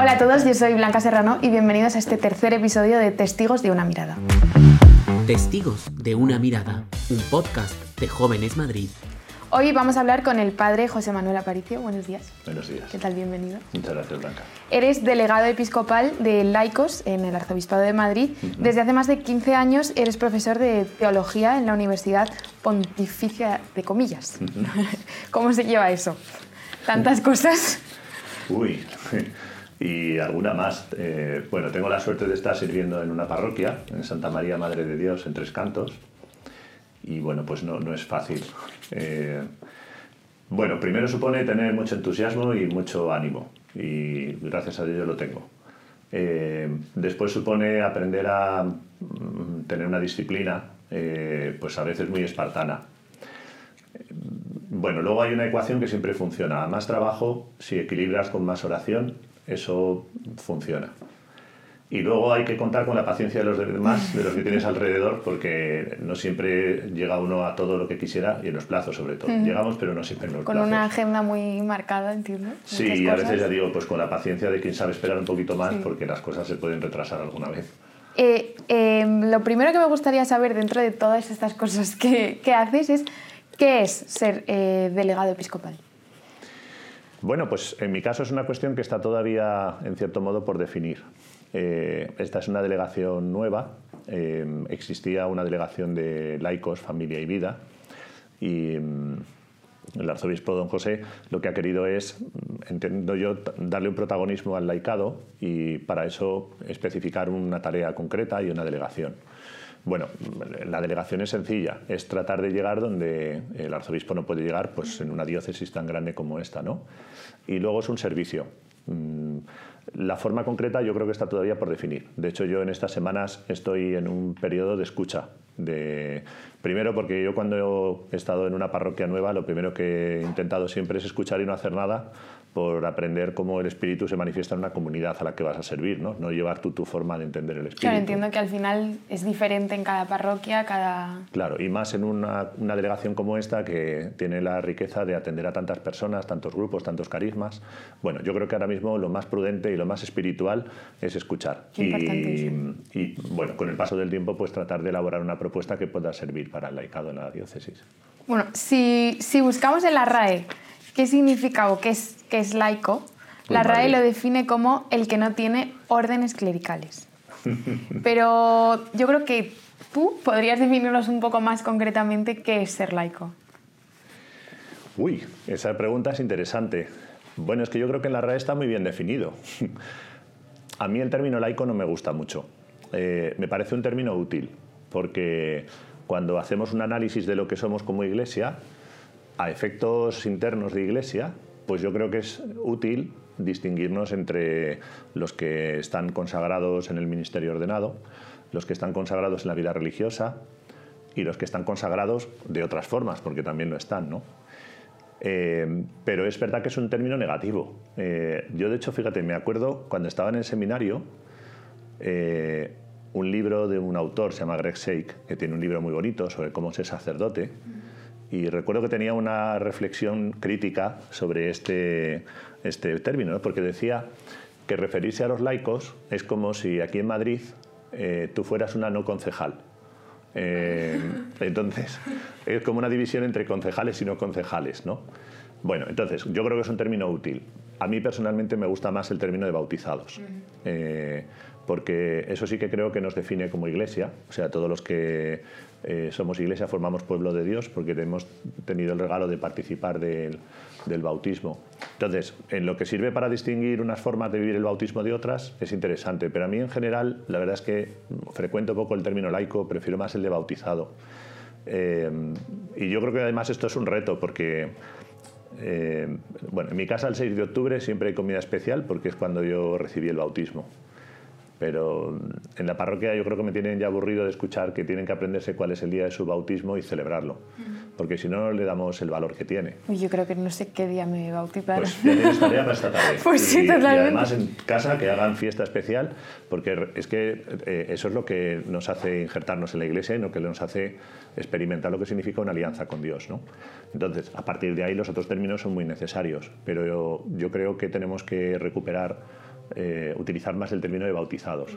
Hola a todos, yo soy Blanca Serrano y bienvenidos a este tercer episodio de Testigos de una mirada. Testigos de una mirada, un podcast de Jóvenes Madrid. Hoy vamos a hablar con el padre José Manuel Aparicio. Buenos días. Buenos días. ¿Qué tal? Bienvenido. Muchas gracias, Blanca. Eres delegado episcopal de laicos en el Arzobispado de Madrid. Desde hace más de 15 años eres profesor de teología en la Universidad Pontificia de Comillas. ¿Cómo se lleva eso? ¿Tantas cosas? Uy, y alguna más. Eh, bueno, tengo la suerte de estar sirviendo en una parroquia, en Santa María Madre de Dios, en Tres Cantos. Y bueno, pues no, no es fácil. Eh, bueno, primero supone tener mucho entusiasmo y mucho ánimo. Y gracias a Dios lo tengo. Eh, después supone aprender a mm, tener una disciplina, pues a veces muy espartana. Bueno, luego hay una ecuación que siempre funciona. A más trabajo, si equilibras con más oración, eso funciona. Y luego hay que contar con la paciencia de los demás, de los que tienes alrededor, porque no siempre llega uno a todo lo que quisiera y en los plazos sobre todo. Llegamos, pero no siempre en los Con plazos. una agenda muy marcada, entiendo. Sí, y a veces ya digo, pues con la paciencia de quien sabe esperar un poquito más, Sí. porque las cosas se pueden retrasar alguna vez. Eh, eh, lo primero que me gustaría saber dentro de todas estas cosas que, que haces es qué es ser eh, delegado episcopal. Bueno, pues en mi caso es una cuestión que está todavía, en cierto modo, por definir. Eh, esta es una delegación nueva. eh, existía una delegación de laicos, familia y vida. Y mm, el arzobispo don José lo que ha querido es, mm, entiendo yo, darle un protagonismo al laicado y para eso especificar una tarea concreta y una delegación. Bueno, la delegación es sencilla, es tratar de llegar donde el arzobispo no puede llegar, pues en una diócesis tan grande como esta, ¿no? Y luego es un servicio. Mm, La forma concreta yo creo que está todavía por definir. De hecho, yo en estas semanas estoy en un periodo de escucha. De... Primero porque yo cuando he estado en una parroquia nueva, lo primero que he intentado siempre es escuchar y no hacer nada por aprender cómo el espíritu se manifiesta en una comunidad a la que vas a servir, ¿no? No llevar tú tu forma de entender el espíritu. Claro, entiendo que al final es diferente en cada parroquia, cada... Claro, y más en una, una delegación como esta que tiene la riqueza de atender a tantas personas, tantos grupos, tantos carismas. Bueno, yo creo que ahora mismo lo más prudente y lo más espiritual es escuchar. Qué importante, y, y, bueno, con el paso del tiempo, pues tratar de elaborar una propuesta que pueda servir para el laicado en la diócesis. Bueno, si, si buscamos en la RAE qué significa o qué es, qué es laico, la Pues RAE vale. lo define como el que no tiene órdenes clericales. Pero yo creo que tú podrías definirnos un poco más concretamente qué es ser laico. Uy, esa pregunta es interesante. Bueno, es que yo creo que en la RAE está muy bien definido. A mí el término laico no me gusta mucho. Eh, me parece un término útil, porque cuando hacemos un análisis de lo que somos como iglesia, a efectos internos de iglesia, pues yo creo que es útil distinguirnos entre los que están consagrados en el ministerio ordenado, los que están consagrados en la vida religiosa y los que están consagrados de otras formas, porque también lo están, ¿no? Eh, pero es verdad que es un término negativo. Eh, yo, de hecho, fíjate, me acuerdo cuando estaba en el seminario, eh, un libro de un autor, se llama Greg Shake, que tiene un libro muy bonito sobre cómo ser sacerdote, y recuerdo que tenía una reflexión crítica sobre este, este término, ¿no? porque decía que referirse a los laicos es como si aquí en Madrid eh, tú fueras una no concejal. Eh, entonces, es como una división entre concejales y no concejales, ¿no? Bueno, entonces, yo creo que es un término útil. A mí personalmente me gusta más el término de bautizados, eh, porque eso sí que creo que nos define como iglesia, o sea, todos los que eh, somos iglesia formamos pueblo de Dios porque hemos tenido el regalo de participar del, del bautismo. Entonces, en lo que sirve para distinguir unas formas de vivir el bautismo de otras es interesante, pero a mí en general la verdad es que frecuento poco el término laico, prefiero más el de bautizado. Eh, y yo creo que además esto es un reto porque, eh, bueno, en mi casa el 6 de octubre siempre hay comida especial porque es cuando yo recibí el bautismo. Pero en la parroquia yo creo que me tienen ya aburrido de escuchar que tienen que aprenderse cuál es el día de su bautismo y celebrarlo, porque si no, no le damos el valor que tiene. Uy, yo creo que no sé qué día me bautizaron. Pues ya tienes tarea para esta tarde. Pues sí, y, y además en casa que hagan fiesta especial, porque es que eh, eso es lo que nos hace injertarnos en la iglesia y lo que nos hace experimentar lo que significa una alianza con Dios. ¿no? Entonces, a partir de ahí los otros términos son muy necesarios, pero yo, yo creo que tenemos que recuperar eh, utilizar más el término de bautizados.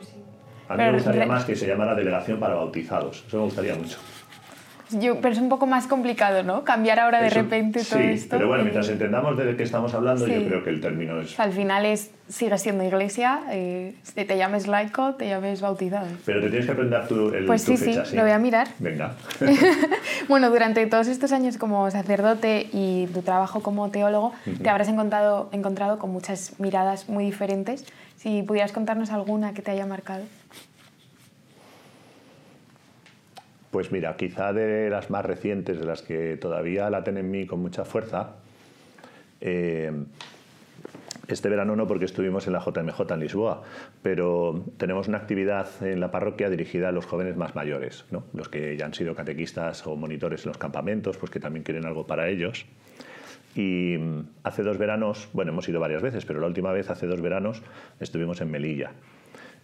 A mí me gustaría más que se llamara delegación para bautizados. Eso me gustaría mucho. Yo, pero es un poco más complicado, ¿no? Cambiar ahora de Eso- repente todo sí, esto. pero bueno, mientras entendamos de qué estamos hablando, Sí. yo creo que el término es... Al final es, sigue siendo iglesia, eh, te, llames laico, te llames bautizado. Pero te tienes que aprender tu, el, Pues tu sí, fecha, sí, lo voy a mirar. Venga. Bueno, durante todos estos años como sacerdote y tu trabajo como teólogo, te habrás encontrado, encontrado con muchas miradas muy diferentes. Si pudieras contarnos alguna que te haya marcado. Pues mira, quizá de las más recientes, de las que todavía la tienen en mí con mucha fuerza, eh, este verano no porque estuvimos en la JMJ en Lisboa, pero tenemos una actividad en la parroquia dirigida a los jóvenes más mayores, ¿no? los que ya han sido catequistas o monitores en los campamentos, pues que también quieren algo para ellos. Y hace dos veranos, bueno, hemos ido varias veces, pero la última vez, hace dos veranos, estuvimos en Melilla.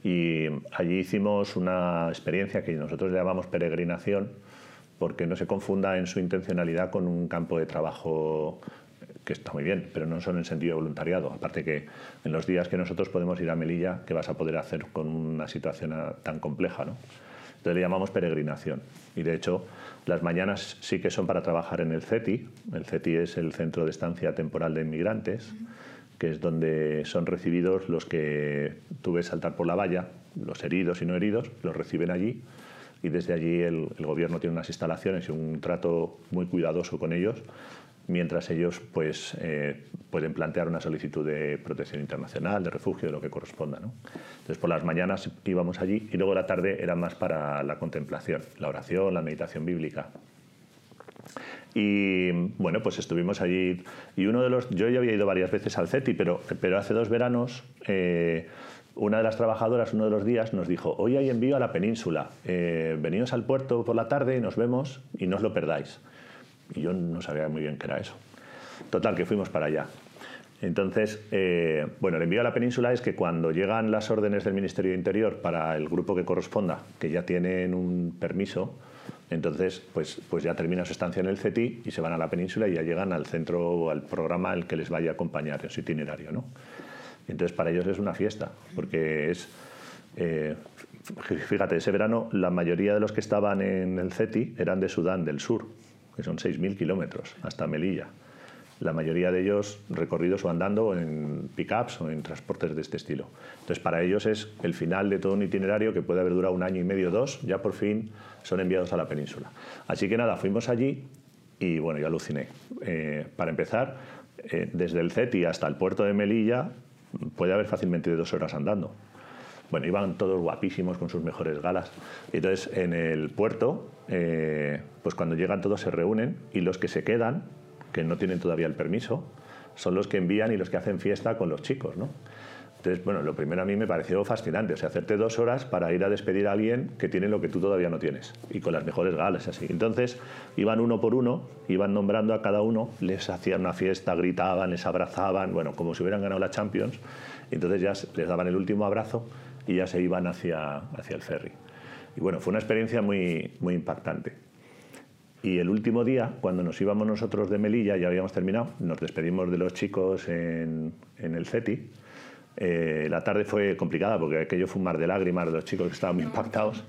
Y allí hicimos una experiencia que nosotros llamamos peregrinación, porque no se confunda en su intencionalidad con un campo de trabajo que está muy bien, pero no solo en sentido voluntariado. Aparte que en los días que nosotros podemos ir a Melilla, ¿qué vas a poder hacer con una situación tan compleja? ¿no? Entonces le llamamos peregrinación. Y de hecho, las mañanas sí que son para trabajar en el CETI. El CETI es el Centro de Estancia Temporal de Inmigrantes, que es donde son recibidos los que tú ves saltar por la valla, los heridos y no heridos, los reciben allí. Y desde allí el, el gobierno tiene unas instalaciones y un trato muy cuidadoso con ellos mientras ellos pues, eh, pueden plantear una solicitud de protección internacional, de refugio, de lo que corresponda. ¿no? Entonces, por las mañanas íbamos allí y luego la tarde era más para la contemplación, la oración, la meditación bíblica. Y bueno, pues estuvimos allí. Y uno de los. Yo ya había ido varias veces al CETI, pero, pero hace dos veranos. eh, una de las trabajadoras, uno de los días, nos dijo: Hoy hay envío a la península. Eh, veníos al puerto por la tarde y nos vemos y no os lo perdáis. Y yo no sabía muy bien qué era eso. Total, que fuimos para allá. Entonces, eh, bueno, el envío a la península es que cuando llegan las órdenes del Ministerio de Interior para el grupo que corresponda, que ya tienen un permiso, entonces pues, pues ya termina su estancia en el CETI y se van a la península y ya llegan al centro o al programa al que les vaya a acompañar en su itinerario. ¿no? Entonces para ellos es una fiesta, porque es... eh, fíjate, ese verano la mayoría de los que estaban en el CETI eran de Sudán del Sur, que son 6.000 kilómetros hasta Melilla. La mayoría de ellos recorridos o andando en pickups o en transportes de este estilo. Entonces, para ellos es el final de todo un itinerario que puede haber durado un año y medio dos, ya por fin son enviados a la península. Así que nada, fuimos allí y bueno, yo aluciné. Eh, para empezar, eh, desde el CETI hasta el puerto de Melilla puede haber fácilmente dos horas andando. Bueno, iban todos guapísimos con sus mejores galas. Entonces en el puerto, eh, pues cuando llegan todos se reúnen y los que se quedan, que no tienen todavía el permiso, son los que envían y los que hacen fiesta con los chicos, ¿no? Entonces, bueno, lo primero a mí me pareció fascinante, o sea, hacerte dos horas para ir a despedir a alguien que tiene lo que tú todavía no tienes y con las mejores galas, así. Entonces, iban uno por uno, iban nombrando a cada uno, les hacían una fiesta, gritaban, les abrazaban, bueno, como si hubieran ganado la Champions, entonces ya les daban el último abrazo y ya se iban hacia, hacia el ferry. Y bueno, fue una experiencia muy, muy impactante. Y el último día, cuando nos íbamos nosotros de Melilla, ya habíamos terminado, nos despedimos de los chicos en, en el CETI. Eh, la tarde fue complicada porque aquello fue un mar de lágrimas de los chicos que estaban muy impactados.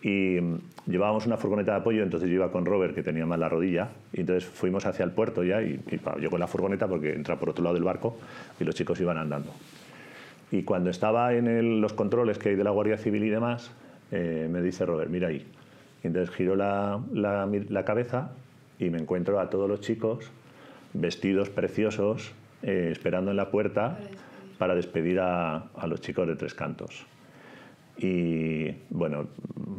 Y mm, llevábamos una furgoneta de apoyo, entonces yo iba con Robert, que tenía mal la rodilla, y entonces fuimos hacia el puerto ya, y, y pa, yo con la furgoneta porque entra por otro lado del barco, y los chicos iban andando. Y cuando estaba en el- los controles que hay de la Guardia Civil y demás, eh, me dice Robert, mira ahí. Y entonces giro la, la- la cabeza y me encuentro a todos los chicos vestidos preciosos, eh, esperando en la puerta para despedir a, a los chicos de Tres Cantos. Y bueno,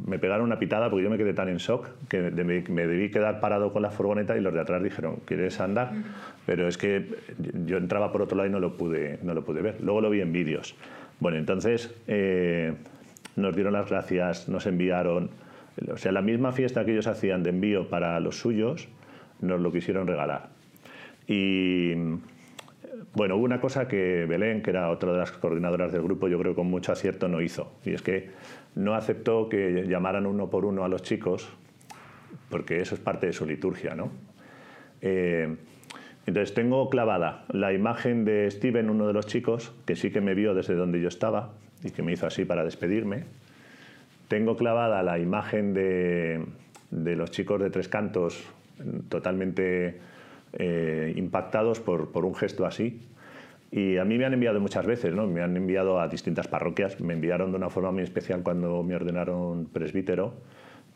me pegaron una pitada porque yo me quedé tan en shock que me, me debí quedar parado con la furgoneta y los de atrás dijeron, ¿quieres andar? Pero es que yo entraba por otro lado y no lo pude, no lo pude ver. Luego lo vi en vídeos. Bueno, entonces eh, nos dieron las gracias, nos enviaron, o sea, la misma fiesta que ellos hacían de envío para los suyos, nos lo quisieron regalar. Y bueno, hubo una cosa que Belén, que era otra de las coordinadoras del grupo, yo creo con mucho acierto no hizo. Y es que no aceptó que llamaran uno por uno a los chicos, porque eso es parte de su liturgia, ¿no? Eh, Entonces tengo clavada la imagen de Steven, uno de los chicos, que sí que me vio desde donde yo estaba y que me hizo así para despedirme. Tengo clavada la imagen de, de los chicos de Tres Cantos, totalmente eh, impactados por, por, un gesto así. Y a mí me han enviado muchas veces, ¿no? me han enviado a distintas parroquias, me enviaron de una forma muy especial cuando me ordenaron presbítero,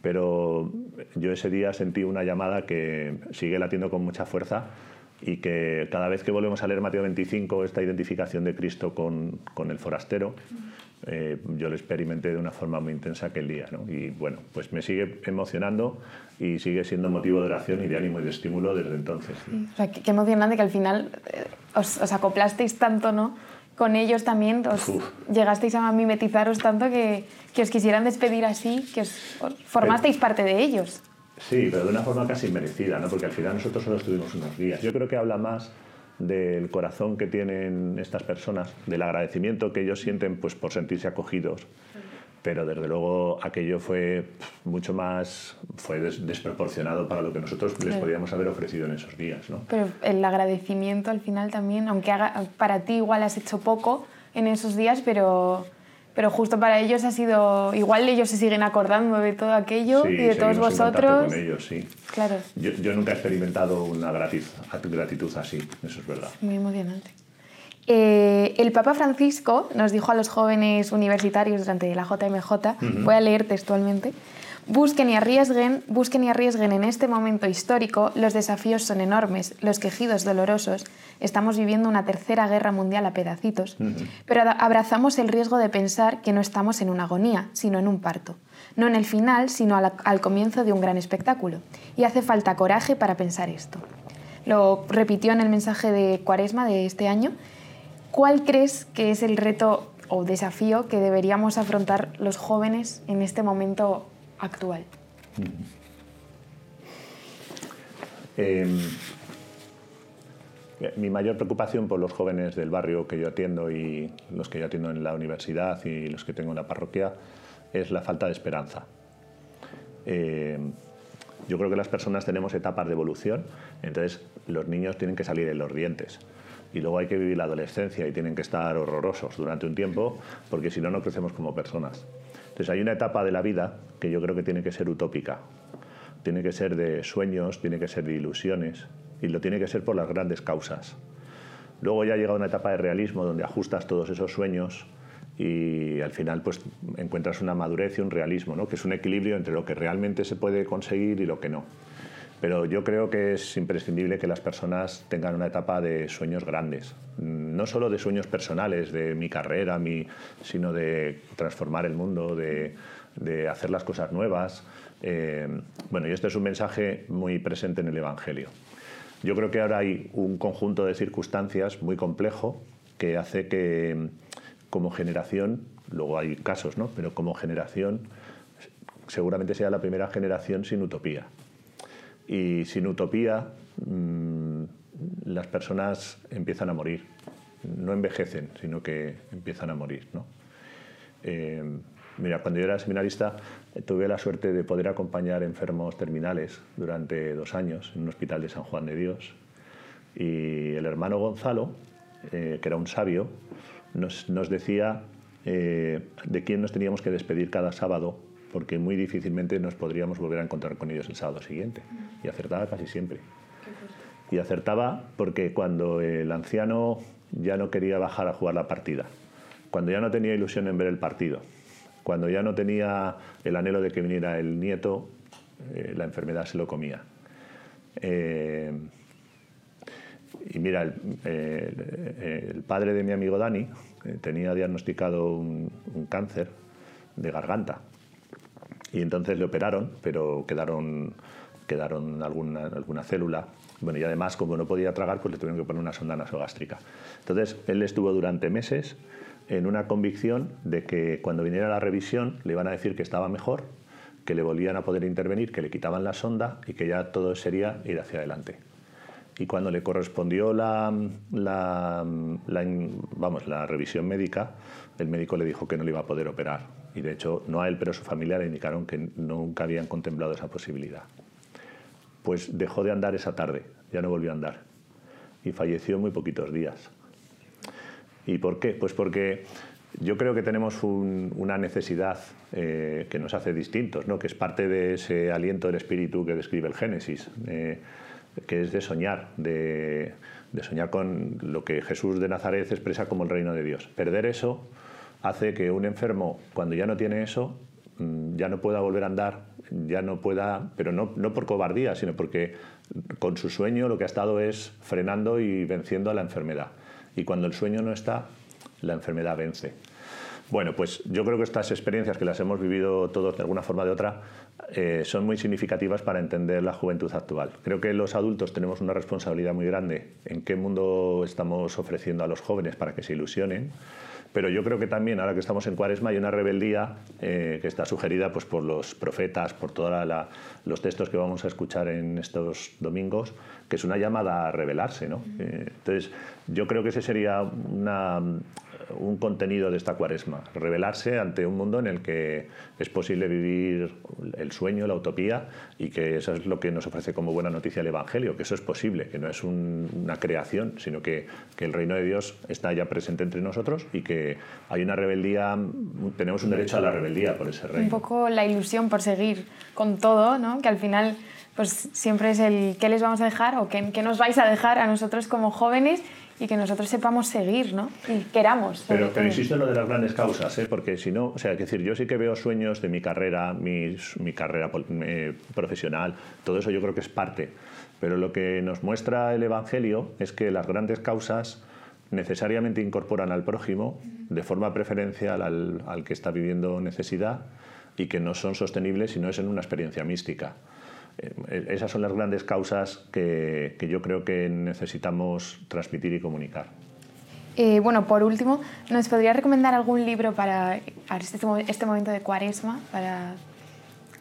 pero yo ese día sentí una llamada que sigue latiendo con mucha fuerza y que cada vez que volvemos a leer Mateo 25, esta identificación de Cristo con, con el forastero, eh, yo lo experimenté de una forma muy intensa aquel día. ¿no? Y bueno, pues me sigue emocionando y sigue siendo motivo de oración y de ánimo y de estímulo desde entonces. O sea, qué, emocionante que al final eh, os, os, acoplasteis tanto, ¿no? Con ellos también, os llegasteis a mimetizaros tanto que, que, os quisieran despedir así, que os, formasteis parte de ellos. Sí, pero de una forma casi merecida, ¿no? porque al final nosotros solo estuvimos unos días. Yo creo que habla más del corazón que tienen estas personas, del agradecimiento que ellos sienten pues, por sentirse acogidos. Pero desde luego aquello fue mucho más, fue desproporcionado para lo que nosotros les podíamos haber ofrecido en esos días. ¿no? Pero el agradecimiento al final también, aunque haga, para ti igual has hecho poco en esos días, pero pero justo para ellos ha sido igual ellos se siguen acordando de todo aquello y de todos vosotros. con ellos sí. Claro. Yo, yo, nunca he experimentado una gratitud, así eso es verdad. Muy emocionante. Eh, el Papa Francisco nos dijo a los jóvenes universitarios durante la JMJ, voy a leer textualmente, Busquen y arriesguen, busquen y arriesguen en este momento histórico, los desafíos son enormes, los quejidos dolorosos, estamos viviendo una tercera guerra mundial a pedacitos, pero abrazamos el riesgo de pensar que no estamos en una agonía, sino en un parto, no en el final, sino al, al comienzo de un gran espectáculo, y hace falta coraje para pensar esto. Lo repitió en el mensaje de Cuaresma de este año. ¿Cuál crees que es el reto o desafío que deberíamos afrontar los jóvenes en este momento actual? Em, mi mayor preocupación por los jóvenes del barrio que yo atiendo y los que yo atiendo en la universidad y los que tengo en la parroquia es la falta de esperanza. Em, yo creo que las personas tenemos etapas de evolución, entonces los niños tienen que salir en los dientes y luego hay que vivir la adolescencia y tienen que estar horrorosos durante un tiempo porque si no, no crecemos como personas. Entonces hay una etapa de la vida que yo creo que tiene que ser utópica, tiene que ser de sueños, tiene que ser de ilusiones y lo tiene que ser por las grandes causas. Luego ya llega una etapa de realismo donde ajustas todos esos sueños y al final pues encuentras una madurez y un realismo, ¿no? que es un equilibrio entre lo que realmente se puede conseguir y lo que no. Pero yo creo que es imprescindible que las personas tengan una etapa de sueños grandes, no solo de sueños personales, de mi carrera, mi, sino de transformar el mundo, de, hacer las cosas nuevas. Eh, bueno, y este es un mensaje muy presente en el Evangelio. Yo creo que ahora hay un conjunto de circunstancias muy complejo que hace que como generación, luego hay casos, ¿no? pero como generación seguramente sea la primera generación sin utopía. Y sin utopía mm, las personas empiezan a morir. No envejecen, sino que empiezan a morir. ¿no? Eh, mira, cuando yo era seminarista eh, tuve la suerte de poder acompañar enfermos terminales durante dos años en un hospital de San Juan de Dios. Y el hermano Gonzalo, eh, que era un sabio, nos, nos decía de quién nos teníamos que despedir cada sábado porque muy difícilmente nos podríamos volver a encontrar con ellos el sábado siguiente. Y acertaba casi siempre. Y acertaba porque cuando el anciano ya no quería bajar a jugar la partida, cuando ya no tenía ilusión en ver el partido, cuando ya no tenía el anhelo de que viniera el nieto, eh, la enfermedad se lo comía. Eh, y mira, el, eh, el, padre de mi amigo Dani tenía diagnosticado un cáncer de garganta y entonces le operaron, pero quedaron, quedaron alguna, alguna célula. Bueno, y además, como no podía tragar, pues le tuvieron que poner una sonda nasogástrica. Entonces, él estuvo durante meses en una convicción de que cuando viniera la revisión le iban a decir que estaba mejor, que le volvían a poder intervenir, que le quitaban la sonda y que ya todo sería ir hacia adelante. Y cuando le correspondió la, la, vamos, la revisión médica, el médico le dijo que no le iba a poder operar y de hecho no a él pero a su familia le indicaron que nunca habían contemplado esa posibilidad. Pues dejó de andar esa tarde, ya no volvió a andar. y falleció en muy poquitos días. ¿Y por qué? Pues porque yo creo que tenemos una necesidad eh, que nos hace distintos, ¿no? que es parte de ese aliento del espíritu que describe el Génesis, eh, que es de soñar, de, de, soñar con lo que Jesús de Nazaret expresa como el reino de Dios. Perder eso hace que un enfermo, cuando ya no tiene eso, mm, ya no pueda volver a andar, ya no pueda, pero no, no por cobardía, sino porque con su sueño lo que ha estado es frenando y venciendo a la enfermedad. Y cuando el sueño no está, la enfermedad vence. Bueno, pues yo creo que estas experiencias que las hemos vivido todos de alguna forma o de otra eh, son muy significativas para entender la juventud actual. Creo que los adultos tenemos una responsabilidad muy grande en qué mundo estamos ofreciendo a los jóvenes para que se ilusionen pero yo creo que también, ahora que estamos en Cuaresma, hay una rebeldía eh, que está sugerida pues, por los profetas, por todos los textos que vamos a escuchar en estos domingos, que es una llamada a rebelarse. ¿no? Eh, entonces, yo creo que ese sería una, un contenido de esta cuaresma, revelarse ante un mundo en el que es posible vivir el sueño, la utopía, y que eso es lo que nos ofrece como buena noticia el Evangelio, que eso es posible, que no es una creación, sino que, que, el reino de Dios está ya presente entre nosotros y que hay una rebeldía, tenemos un derecho a la rebeldía por ese reino. Un poco la ilusión por seguir con todo, ¿no? que al final pues siempre es el qué les vamos a dejar o qué, qué nos vais a dejar a nosotros como jóvenes y que nosotros sepamos seguir, ¿no? Y queramos. Pero, pero insisto en lo de las grandes causas, ¿eh? porque si no, o sea, es decir, yo sí que veo sueños de mi carrera, mi, mi carrera eh, profesional, todo eso yo creo que es parte. Pero lo que nos muestra el Evangelio es que las grandes causas necesariamente incorporan al prójimo de forma preferencial al, al que está viviendo necesidad y que no son sostenibles si no es en una experiencia mística. Eh, esas son las grandes causas que, yo creo que necesitamos transmitir y comunicar. Eh, bueno, por último, ¿nos podría recomendar algún libro para este, este, momento de cuaresma, para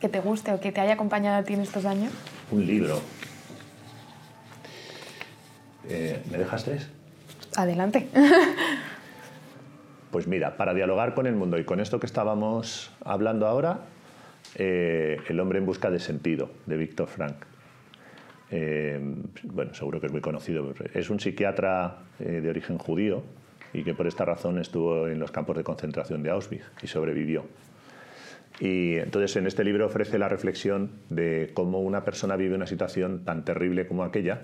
que te guste o que te haya acompañado a ti en estos años? Un libro. Eh, ¿Me dejas tres? Adelante. pues mira, para dialogar con el mundo y con esto que estábamos hablando ahora, eh, el hombre en busca de sentido, de Víctor Frank. Eh, bueno, seguro que es muy conocido. Es un psiquiatra eh, de origen judío y que por esta razón estuvo en los campos de concentración de Auschwitz y sobrevivió. Y entonces en este libro ofrece la reflexión de cómo una persona vive una situación tan terrible como aquella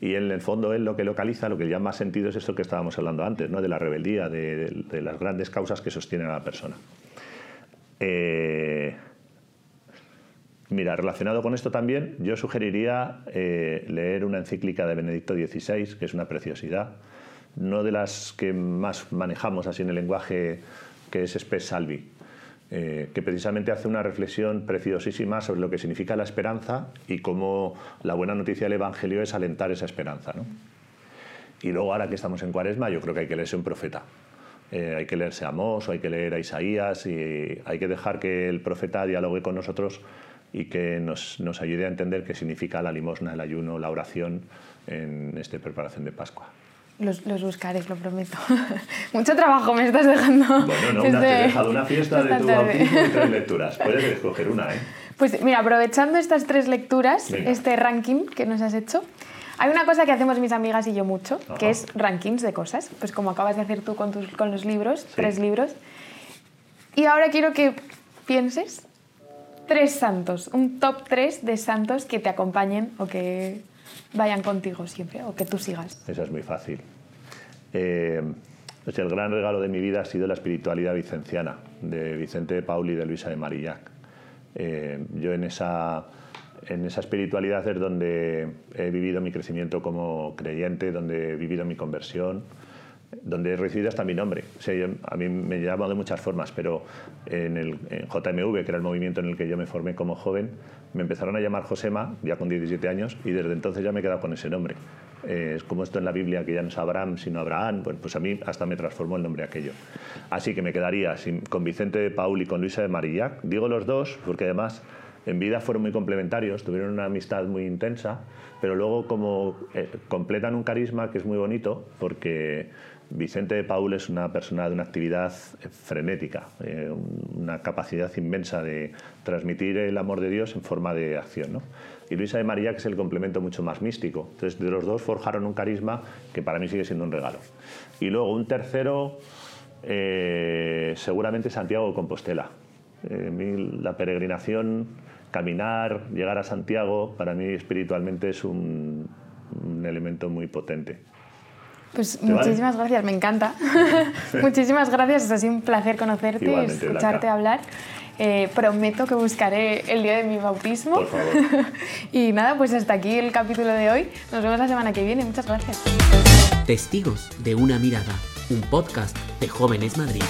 y en el fondo él lo que localiza, lo que llama sentido es esto que estábamos hablando antes, ¿no? de la rebeldía, de, las grandes causas que sostienen a la persona. Mira, relacionado con esto también, yo sugeriría eh, leer una encíclica de Benedicto XVI, que es una preciosidad, no de las que más manejamos así en el lenguaje, que es Spes Salvi, eh, que precisamente hace una reflexión preciosísima sobre lo que significa la esperanza y cómo la buena noticia del Evangelio es alentar esa esperanza. Y luego, ahora que estamos en Cuaresma, yo creo que hay que leerse un profeta. Eh, hay que leerse a Amós hay que leer a Isaías y hay que dejar que el profeta dialogue con nosotros y que nos, nos ayude a entender qué significa la limosna, el ayuno, la oración en esta preparación de Pascua. Los, los buscaré, lo prometo. Mucho trabajo me estás dejando. Bueno, no, una, te he dejado una fiesta de tu bautismo y tres lecturas. Puedes escoger una, ¿eh? Pues mira, aprovechando estas tres lecturas, este ranking que nos has hecho, hay una cosa que hacemos mis amigas y yo mucho, que es rankings de cosas. Pues como acabas de hacer tú con, tus, con los libros, tres libros. Y ahora quiero que pienses tres santos, un top tres de santos que te acompañen o que vayan contigo siempre o que tú sigas. Eso es muy fácil. Eh, el gran regalo de mi vida ha sido la espiritualidad vicenciana de Vicente de Pauli y de Luisa de Marillac. Eh, yo en esa, en esa espiritualidad es donde he vivido mi crecimiento como creyente, donde he vivido mi conversión, donde he recibido hasta mi nombre. a mí me llamo de muchas formas, pero en el JMV, que era el movimiento en el que yo me formé como joven, me empezaron a llamar Josema, ya con 17 años, y desde entonces ya me he quedado con ese nombre. Eh, es como esto en la Biblia, que ya no es Abraham, sino Abraham, pues a mí hasta me transformó el nombre aquello. Así que me quedaría con Vicente de Paul y con Luisa de Marillac. Digo los dos porque además en vida fueron muy complementarios, tuvieron una amistad muy intensa, pero luego como eh, completan un carisma que es muy bonito porque Vicente de Paul es una persona de una actividad frenética, eh, una capacidad inmensa de transmitir el amor de Dios en forma de acción. ¿no? Y Luisa de María, que es el complemento mucho más místico. Entonces, de los dos forjaron un carisma que para mí sigue siendo un regalo. Y luego un tercero, eh, seguramente Santiago de Compostela. Eh, la peregrinación, caminar, llegar a Santiago, para mí espiritualmente es un elemento muy potente. Pues muchísimas gracias, me encanta. muchísimas gracias, ha sido un placer conocerte y escucharte hablar. Eh, prometo que buscaré el día de mi bautismo. Por favor. y nada, pues hasta aquí el capítulo de hoy. Nos vemos la semana que viene. Muchas gracias. Testigos de una mirada, un podcast de Jóvenes Madrid.